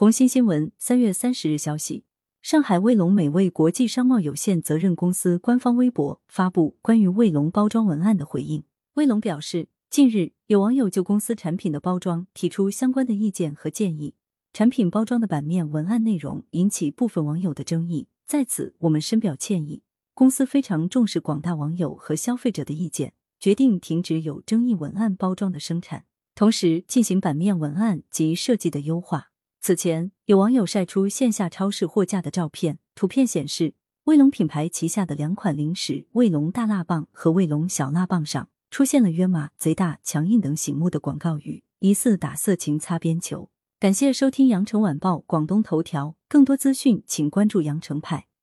红星新闻三月三十日消息，上海卫龙美味国际商贸有限责任公司官方微博发布关于卫龙包装文案的回应。卫龙表示，近日有网友就公司产品的包装提出相关的意见和建议，产品包装的版面文案内容引起部分网友的争议，在此我们深表歉意。公司非常重视广大网友和消费者的意见，决定停止有争议文案包装的生产，同时进行版面文案及设计的优化。此前，有网友晒出线下超市货架的照片，图片显示，卫龙品牌旗下的两款零食“卫龙大辣棒”和“卫龙小辣棒”上出现了“约码”“贼大”“强硬”等醒目的广告语，疑似打色情擦边球。感谢收听羊城晚报广东头条，更多资讯请关注羊城派。